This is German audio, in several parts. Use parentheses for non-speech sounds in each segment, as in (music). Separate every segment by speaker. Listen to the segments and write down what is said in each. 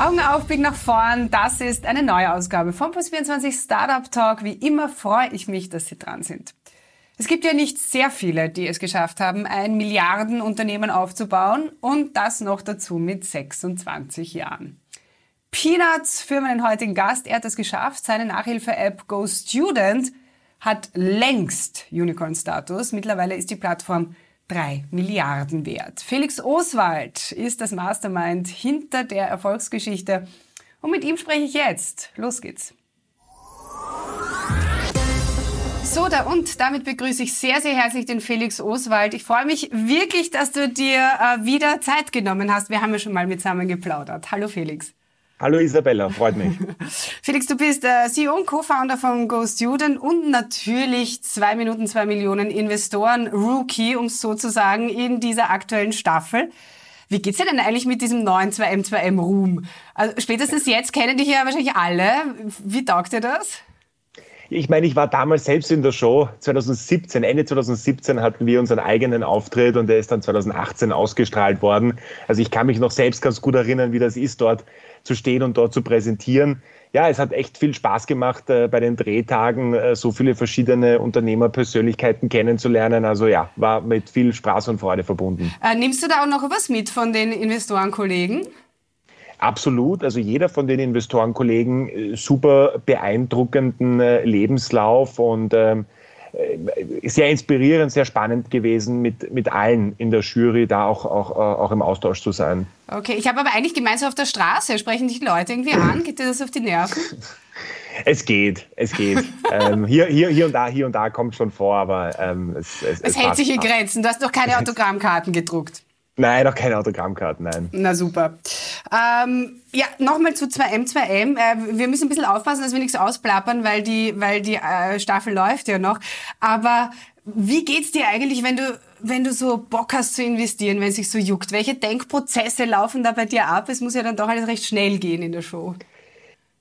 Speaker 1: Augen auf, Blick nach vorn. Das ist eine neue Ausgabe von Plus24 Startup Talk. Wie immer freue ich mich, dass Sie dran sind. Es gibt ja nicht sehr viele, die es geschafft haben, ein Milliardenunternehmen aufzubauen und das noch dazu mit 26 Jahren. Peanuts für meinen heutigen Gast. Er hat es geschafft. Seine Nachhilfe-App Go Student hat längst Unicorn-Status. Mittlerweile ist die Plattform drei Milliarden wert. Felix Oswald ist das Mastermind hinter der Erfolgsgeschichte. Und mit ihm spreche ich jetzt. Los geht's. So, da und damit begrüße ich sehr, sehr herzlich den Felix Oswald. Ich freue mich wirklich, dass du dir äh, wieder Zeit genommen hast. Wir haben ja schon mal miteinander geplaudert. Hallo Felix.
Speaker 2: Hallo Isabella, freut mich. (laughs)
Speaker 1: Felix, du bist äh, CEO und Co-Founder von Go Student und natürlich zwei Minuten, zwei Millionen Investoren, Rookie, um es so zu sagen, in dieser aktuellen Staffel. Wie geht's dir denn eigentlich mit diesem neuen 2M2M-Ruhm? Also spätestens jetzt kennen dich ja wahrscheinlich alle. Wie taugt dir das?
Speaker 2: Ich meine, ich war damals selbst in der Show. 2017, Ende 2017 hatten wir unseren eigenen Auftritt und der ist dann 2018 ausgestrahlt worden. Also ich kann mich noch selbst ganz gut erinnern, wie das ist, dort zu stehen und dort zu präsentieren. Ja, es hat echt viel Spaß gemacht, äh, bei den Drehtagen äh, so viele verschiedene Unternehmerpersönlichkeiten kennenzulernen. Also ja, war mit viel Spaß und Freude verbunden.
Speaker 1: Äh, nimmst du da auch noch was mit von den Investorenkollegen?
Speaker 2: Absolut. Also jeder von den Investorenkollegen äh, super beeindruckenden äh, Lebenslauf und ähm, äh, sehr inspirierend, sehr spannend gewesen, mit, mit allen in der Jury da auch, auch, auch im Austausch zu sein.
Speaker 1: Okay, ich habe aber eigentlich gemeint, so auf der Straße sprechen dich Leute irgendwie an. Geht dir das auf die Nerven? (laughs)
Speaker 2: Es geht, es geht. (laughs) ähm, hier, hier, hier und da, hier und da kommt schon vor, aber ähm, es,
Speaker 1: es, es, es hält sich in Grenzen. Du hast noch keine (laughs) Autogrammkarten gedruckt.
Speaker 2: Nein, noch keine Autogrammkarten, nein.
Speaker 1: Na super. Ähm, ja, nochmal zu 2M2M. Äh, wir müssen ein bisschen aufpassen, dass wir nichts ausplappern, weil die, weil die äh, Staffel läuft ja noch. Aber wie geht's dir eigentlich, wenn du, wenn du so Bock hast zu investieren, wenn es sich so juckt? Welche Denkprozesse laufen da bei dir ab? Es muss ja dann doch alles recht schnell gehen in der Show.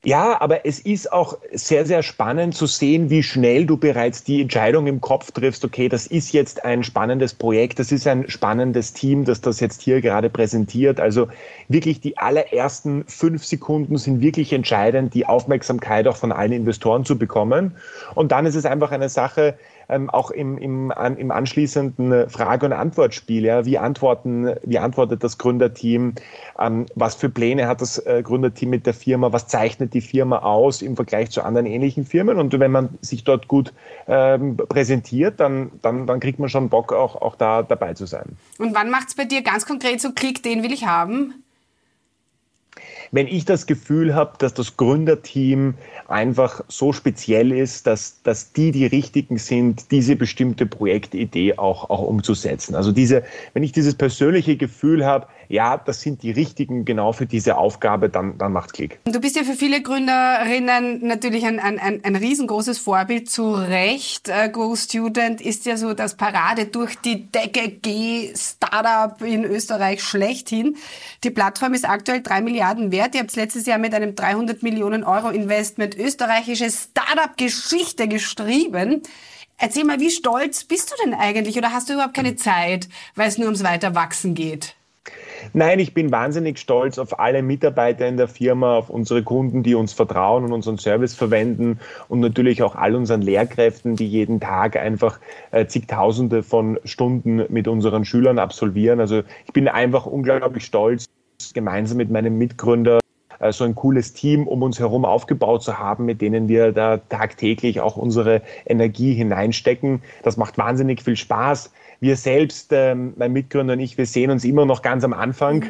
Speaker 2: Ja, aber es ist auch sehr, sehr spannend zu sehen, wie schnell du bereits die Entscheidung im Kopf triffst, okay, das ist jetzt ein spannendes Projekt, das ist ein spannendes Team, das das jetzt hier gerade präsentiert. Also wirklich die allerersten fünf Sekunden sind wirklich entscheidend, die Aufmerksamkeit auch von allen Investoren zu bekommen. Und dann ist es einfach eine Sache, ähm, auch im, im, an, im anschließenden Frage- und Antwortspiel. Ja, wie, antworten, wie antwortet das Gründerteam? Ähm, was für Pläne hat das äh, Gründerteam mit der Firma? Was zeichnet die Firma aus im Vergleich zu anderen ähnlichen Firmen? Und wenn man sich dort gut ähm, präsentiert, dann, dann, dann kriegt man schon Bock, auch, auch da dabei zu sein.
Speaker 1: Und wann macht es bei dir ganz konkret so Klick, den will ich haben?
Speaker 2: Wenn ich das Gefühl habe, dass das Gründerteam einfach so speziell ist, dass, dass die die richtigen sind, diese bestimmte Projektidee auch, auch umzusetzen. Also diese, wenn ich dieses persönliche Gefühl habe, ja, das sind die richtigen genau für diese Aufgabe, dann, dann macht Klick.
Speaker 1: Du bist ja für viele Gründerinnen natürlich ein, ein, ein, ein riesengroßes Vorbild. Zu Recht, äh, Go Student ist ja so das Parade durch die Decke G Startup in Österreich schlechthin. Die Plattform ist aktuell drei Milliarden wert. Ihr habt letztes Jahr mit einem 300 Millionen Euro Investment österreichische Startup-Geschichte geschrieben. Erzähl mal, wie stolz bist du denn eigentlich oder hast du überhaupt keine Zeit, weil es nur ums Weiterwachsen geht?
Speaker 2: Nein, ich bin wahnsinnig stolz auf alle Mitarbeiter in der Firma, auf unsere Kunden, die uns vertrauen und unseren Service verwenden und natürlich auch all unseren Lehrkräften, die jeden Tag einfach äh, zigtausende von Stunden mit unseren Schülern absolvieren. Also ich bin einfach unglaublich stolz, gemeinsam mit meinem Mitgründer äh, so ein cooles Team um uns herum aufgebaut zu haben, mit denen wir da tagtäglich auch unsere Energie hineinstecken. Das macht wahnsinnig viel Spaß wir selbst, ähm, mein Mitgründer und ich, wir sehen uns immer noch ganz am Anfang.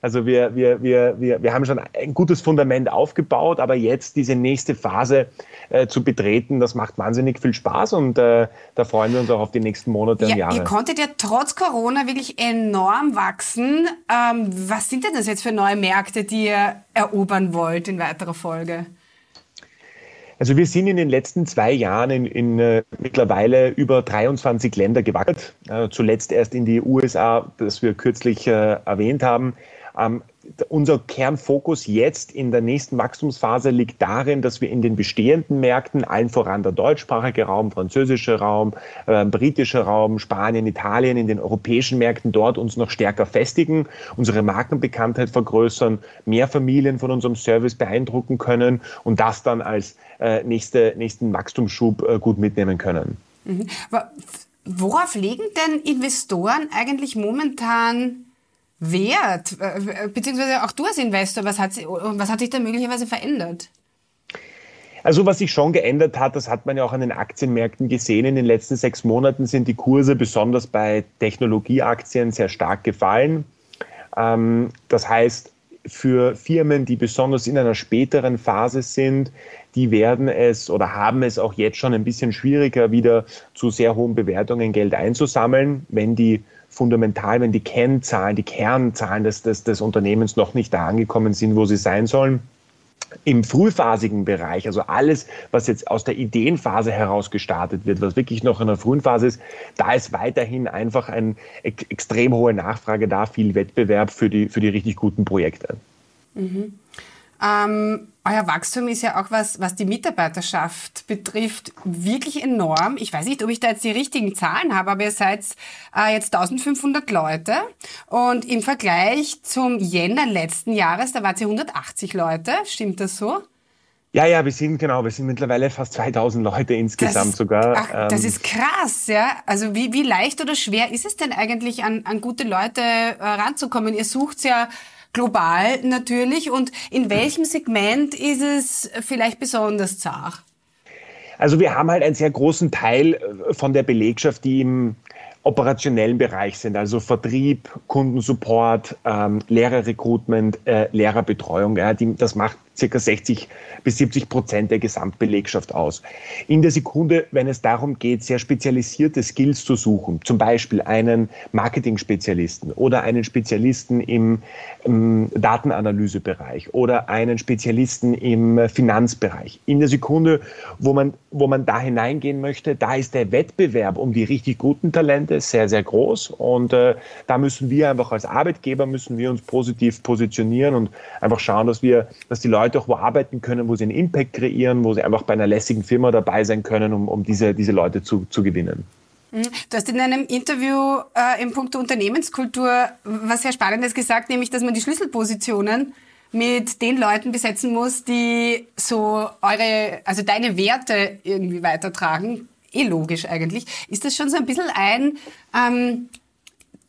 Speaker 2: Also wir, wir, wir, wir, wir haben schon ein gutes Fundament aufgebaut, aber jetzt diese nächste Phase äh, zu betreten, das macht wahnsinnig viel Spaß und äh, da freuen wir uns auch auf die nächsten Monate
Speaker 1: ja,
Speaker 2: und Jahre.
Speaker 1: Ihr konntet ja trotz Corona wirklich enorm wachsen. Ähm, was sind denn das jetzt für neue Märkte, die ihr erobern wollt in weiterer Folge?
Speaker 2: Also wir sind in den letzten zwei Jahren in, in äh, mittlerweile über 23 Länder gewachsen. Äh, zuletzt erst in die USA, das wir kürzlich äh, erwähnt haben. Ähm, unser Kernfokus jetzt in der nächsten Wachstumsphase liegt darin, dass wir in den bestehenden Märkten, allen voran der deutschsprachige Raum, französische Raum, äh, britische Raum, Spanien, Italien, in den europäischen Märkten dort uns noch stärker festigen, unsere Markenbekanntheit vergrößern, mehr Familien von unserem Service beeindrucken können und das dann als äh, nächste, nächsten Wachstumsschub äh, gut mitnehmen können.
Speaker 1: Mhm. Worauf legen denn Investoren eigentlich momentan Wert? Äh, beziehungsweise auch du als Investor, was hat, was hat sich da möglicherweise verändert?
Speaker 2: Also was sich schon geändert hat, das hat man ja auch an den Aktienmärkten gesehen. In den letzten sechs Monaten sind die Kurse besonders bei Technologieaktien sehr stark gefallen. Ähm, das heißt, für Firmen, die besonders in einer späteren Phase sind, die werden es oder haben es auch jetzt schon ein bisschen schwieriger, wieder zu sehr hohen Bewertungen Geld einzusammeln, wenn die fundamental, wenn die Kennzahlen, die Kernzahlen des, des, des Unternehmens noch nicht da angekommen sind, wo sie sein sollen. Im frühphasigen Bereich, also alles, was jetzt aus der Ideenphase heraus gestartet wird, was wirklich noch in der frühen Phase ist, da ist weiterhin einfach eine extrem hohe Nachfrage da, viel Wettbewerb für die, für die richtig guten Projekte.
Speaker 1: Mhm. Ähm, euer Wachstum ist ja auch was, was die Mitarbeiterschaft betrifft, wirklich enorm. Ich weiß nicht, ob ich da jetzt die richtigen Zahlen habe, aber ihr seid äh, jetzt 1500 Leute und im Vergleich zum Jänner letzten Jahres, da wart ihr 180 Leute. Stimmt das so?
Speaker 2: Ja, ja, wir sind genau, wir sind mittlerweile fast 2000 Leute insgesamt
Speaker 1: ist,
Speaker 2: sogar.
Speaker 1: Ach, das ähm, ist krass, ja. Also wie, wie leicht oder schwer ist es denn eigentlich, an, an gute Leute äh, ranzukommen? Ihr sucht ja global natürlich. Und in welchem Segment ist es vielleicht besonders zart?
Speaker 2: Also wir haben halt einen sehr großen Teil äh, von der Belegschaft, die im operationellen Bereich sind, also Vertrieb, Kundensupport, ähm, Lehrerrecruitment, äh, Lehrerbetreuung. Ja, die, das macht circa 60 bis 70 Prozent der Gesamtbelegschaft aus. In der Sekunde, wenn es darum geht, sehr spezialisierte Skills zu suchen, zum Beispiel einen Marketing-Spezialisten oder einen Spezialisten im, im Datenanalysebereich oder einen Spezialisten im Finanzbereich. In der Sekunde, wo man, wo man da hineingehen möchte, da ist der Wettbewerb um die richtig guten Talente sehr, sehr groß und äh, da müssen wir einfach als Arbeitgeber müssen wir uns positiv positionieren und einfach schauen, dass wir, dass die Leute auch wo arbeiten können, wo sie einen Impact kreieren, wo sie einfach bei einer lässigen Firma dabei sein können, um, um diese, diese Leute zu, zu gewinnen.
Speaker 1: Mhm. Du hast in einem Interview äh, im Punkt Unternehmenskultur was sehr Spannendes gesagt, nämlich, dass man die Schlüsselpositionen mit den Leuten besetzen muss, die so eure, also deine Werte irgendwie weitertragen. Eh logisch eigentlich. Ist das schon so ein bisschen ein ähm,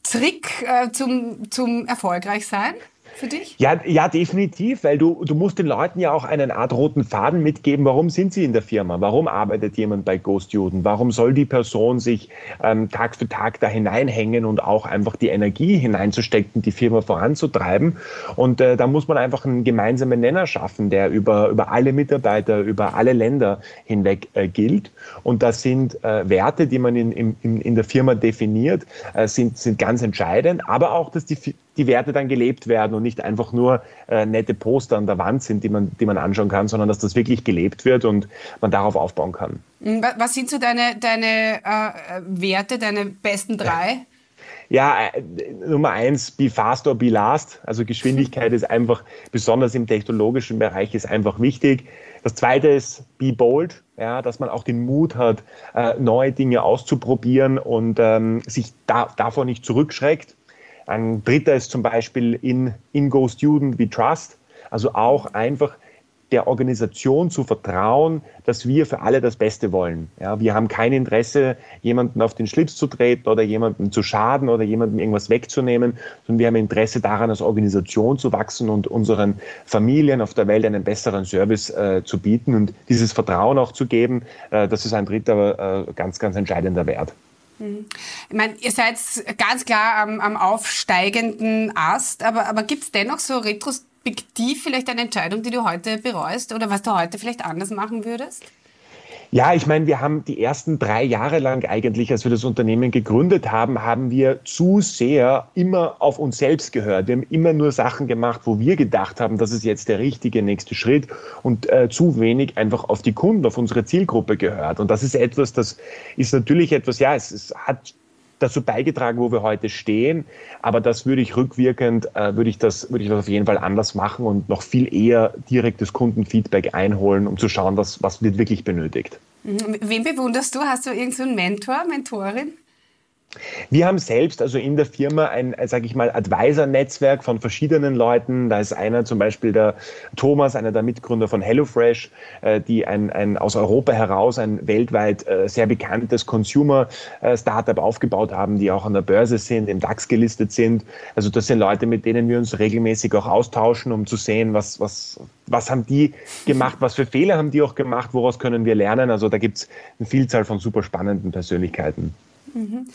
Speaker 1: Trick äh, zum, zum erfolgreich sein? Für dich?
Speaker 2: Ja, ja, definitiv, weil du, du musst den Leuten ja auch einen Art roten Faden mitgeben. Warum sind sie in der Firma? Warum arbeitet jemand bei Ghost Juden? Warum soll die Person sich ähm, Tag für Tag da hineinhängen und auch einfach die Energie hineinzustecken, die Firma voranzutreiben? Und äh, da muss man einfach einen gemeinsamen Nenner schaffen, der über, über alle Mitarbeiter, über alle Länder hinweg äh, gilt. Und das sind äh, Werte, die man in, in, in der Firma definiert, äh, sind, sind ganz entscheidend, aber auch, dass die die Werte dann gelebt werden und nicht einfach nur äh, nette Poster an der Wand sind, die man, die man anschauen kann, sondern dass das wirklich gelebt wird und man darauf aufbauen kann.
Speaker 1: Mhm, was sind so deine, deine äh, Werte, deine besten drei?
Speaker 2: Ja, äh, Nummer eins, be fast or be last. Also Geschwindigkeit ist einfach, besonders im technologischen Bereich, ist einfach wichtig. Das zweite ist be bold, ja, dass man auch den Mut hat, äh, neue Dinge auszuprobieren und ähm, sich da, davor nicht zurückschreckt. Ein dritter ist zum Beispiel in, in Go Student We Trust, also auch einfach der Organisation zu vertrauen, dass wir für alle das Beste wollen. Ja, wir haben kein Interesse, jemanden auf den Schlips zu treten oder jemanden zu schaden oder jemandem irgendwas wegzunehmen, sondern wir haben Interesse daran, als Organisation zu wachsen und unseren Familien auf der Welt einen besseren Service äh, zu bieten und dieses Vertrauen auch zu geben. Äh, das ist ein dritter äh, ganz, ganz entscheidender Wert.
Speaker 1: Ich meine, ihr seid ganz klar am, am aufsteigenden Ast, aber, aber gibt es dennoch so retrospektiv vielleicht eine Entscheidung, die du heute bereust oder was du heute vielleicht anders machen würdest?
Speaker 2: Ja, ich meine, wir haben die ersten drei Jahre lang eigentlich, als wir das Unternehmen gegründet haben, haben wir zu sehr immer auf uns selbst gehört. Wir haben immer nur Sachen gemacht, wo wir gedacht haben, das ist jetzt der richtige nächste Schritt und äh, zu wenig einfach auf die Kunden, auf unsere Zielgruppe gehört. Und das ist etwas, das ist natürlich etwas, ja, es, es hat dazu beigetragen, wo wir heute stehen. Aber das würde ich rückwirkend, äh, würde ich das, würde ich das auf jeden Fall anders machen und noch viel eher direktes Kundenfeedback einholen, um zu schauen, was, was wird wirklich benötigt.
Speaker 1: Wen bewunderst du? Hast du irgendeinen so Mentor, Mentorin?
Speaker 2: Wir haben selbst also in der Firma ein, äh, sage ich mal, Advisor-Netzwerk von verschiedenen Leuten. Da ist einer zum Beispiel der Thomas, einer der Mitgründer von HelloFresh, äh, die ein, ein aus Europa heraus ein weltweit äh, sehr bekanntes Consumer-Startup aufgebaut haben, die auch an der Börse sind, im DAX gelistet sind. Also das sind Leute, mit denen wir uns regelmäßig auch austauschen, um zu sehen, was, was, was haben die gemacht, was für Fehler haben die auch gemacht, woraus können wir lernen. Also da gibt es eine Vielzahl von super spannenden Persönlichkeiten. Mhm.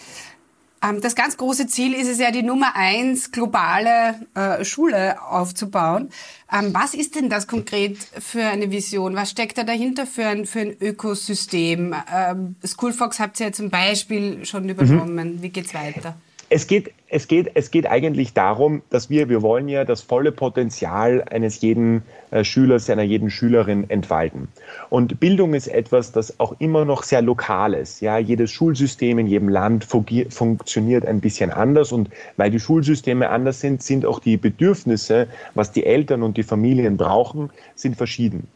Speaker 1: Ähm, das ganz große Ziel ist es ja, die Nummer eins globale äh, Schule aufzubauen. Ähm, was ist denn das konkret für eine Vision? Was steckt da dahinter für ein, für ein Ökosystem? Ähm, Schoolfox habt ihr ja zum Beispiel schon übernommen. Mhm. Wie geht's weiter?
Speaker 2: Es geht, es, geht, es geht eigentlich darum, dass wir, wir wollen ja das volle Potenzial eines jeden äh, Schülers, einer jeden Schülerin entfalten. Und Bildung ist etwas, das auch immer noch sehr lokal ist. Ja, jedes Schulsystem in jedem Land funktioniert ein bisschen anders und weil die Schulsysteme anders sind, sind auch die Bedürfnisse, was die Eltern und die Familien brauchen, sind verschieden.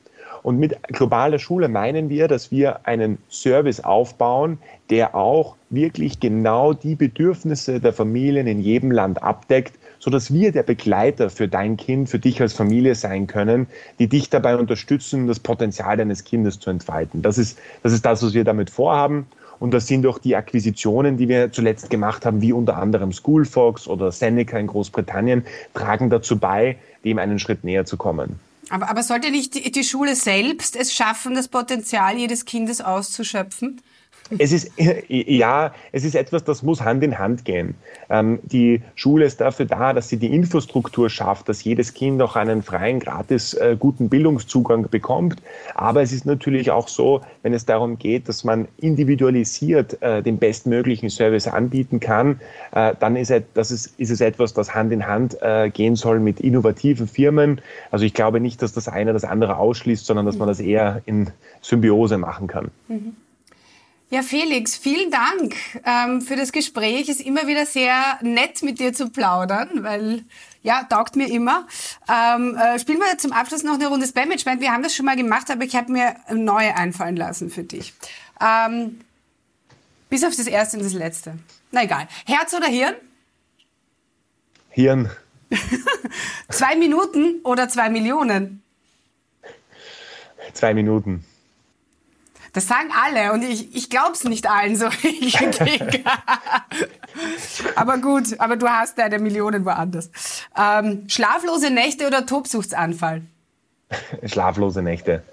Speaker 2: Und mit globaler Schule meinen wir, dass wir einen Service aufbauen, der auch wirklich genau die Bedürfnisse der Familien in jedem Land abdeckt, sodass wir der Begleiter für dein Kind, für dich als Familie sein können, die dich dabei unterstützen, das Potenzial deines Kindes zu entfalten. Das ist das, ist das was wir damit vorhaben. Und das sind auch die Akquisitionen, die wir zuletzt gemacht haben, wie unter anderem Schoolfox oder Seneca in Großbritannien, tragen dazu bei, dem einen Schritt näher zu kommen.
Speaker 1: Aber, aber sollte nicht die, die Schule selbst es schaffen, das Potenzial jedes Kindes auszuschöpfen?
Speaker 2: Es ist, (laughs) ja, es ist etwas, das muss Hand in Hand gehen. Ähm, die Schule ist dafür da, dass sie die Infrastruktur schafft, dass jedes Kind auch einen freien, gratis äh, guten Bildungszugang bekommt. Aber es ist natürlich auch so, wenn es darum geht, dass man individualisiert äh, den bestmöglichen Service anbieten kann, äh, dann ist, das ist, ist es etwas, das Hand in Hand äh, gehen soll mit innovativen Firmen. Also ich glaube nicht, dass das eine das andere ausschließt, sondern dass man das eher in Symbiose machen kann. Mhm.
Speaker 1: Ja, Felix, vielen Dank ähm, für das Gespräch. Ist immer wieder sehr nett, mit dir zu plaudern, weil ja, taugt mir immer. Ähm, äh, spielen wir zum Abschluss noch eine Runde Spam-Management. Wir haben das schon mal gemacht, aber ich habe mir neue einfallen lassen für dich. Ähm, bis auf das erste und das letzte. Na egal. Herz oder Hirn?
Speaker 2: Hirn. (laughs)
Speaker 1: zwei Minuten oder zwei Millionen?
Speaker 2: Zwei Minuten.
Speaker 1: Das sagen alle und ich, ich glaube es nicht allen so richtig. (laughs) aber gut, aber du hast deine Millionen woanders. Ähm, schlaflose Nächte oder Tobsuchtsanfall?
Speaker 2: Schlaflose Nächte.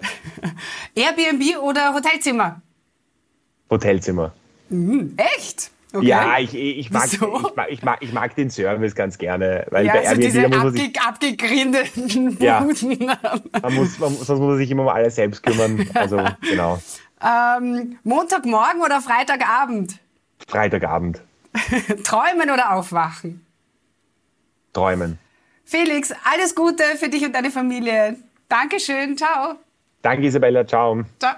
Speaker 2: (laughs)
Speaker 1: Airbnb oder Hotelzimmer?
Speaker 2: Hotelzimmer.
Speaker 1: Mhm, echt?
Speaker 2: Okay. Ja, ich, ich, mag, ich, mag, ich, mag, ich mag den Service ganz gerne.
Speaker 1: Weil ja, bei also diese muss abge abgegrindeten
Speaker 2: ja, man muss, man, sonst muss man sich immer um alles selbst kümmern. Also, (laughs) genau.
Speaker 1: Ähm, Montagmorgen oder Freitagabend?
Speaker 2: Freitagabend. (laughs)
Speaker 1: Träumen oder aufwachen?
Speaker 2: Träumen.
Speaker 1: Felix, alles Gute für dich und deine Familie. Dankeschön. Ciao.
Speaker 2: Danke, Isabella. Ciao. Ciao.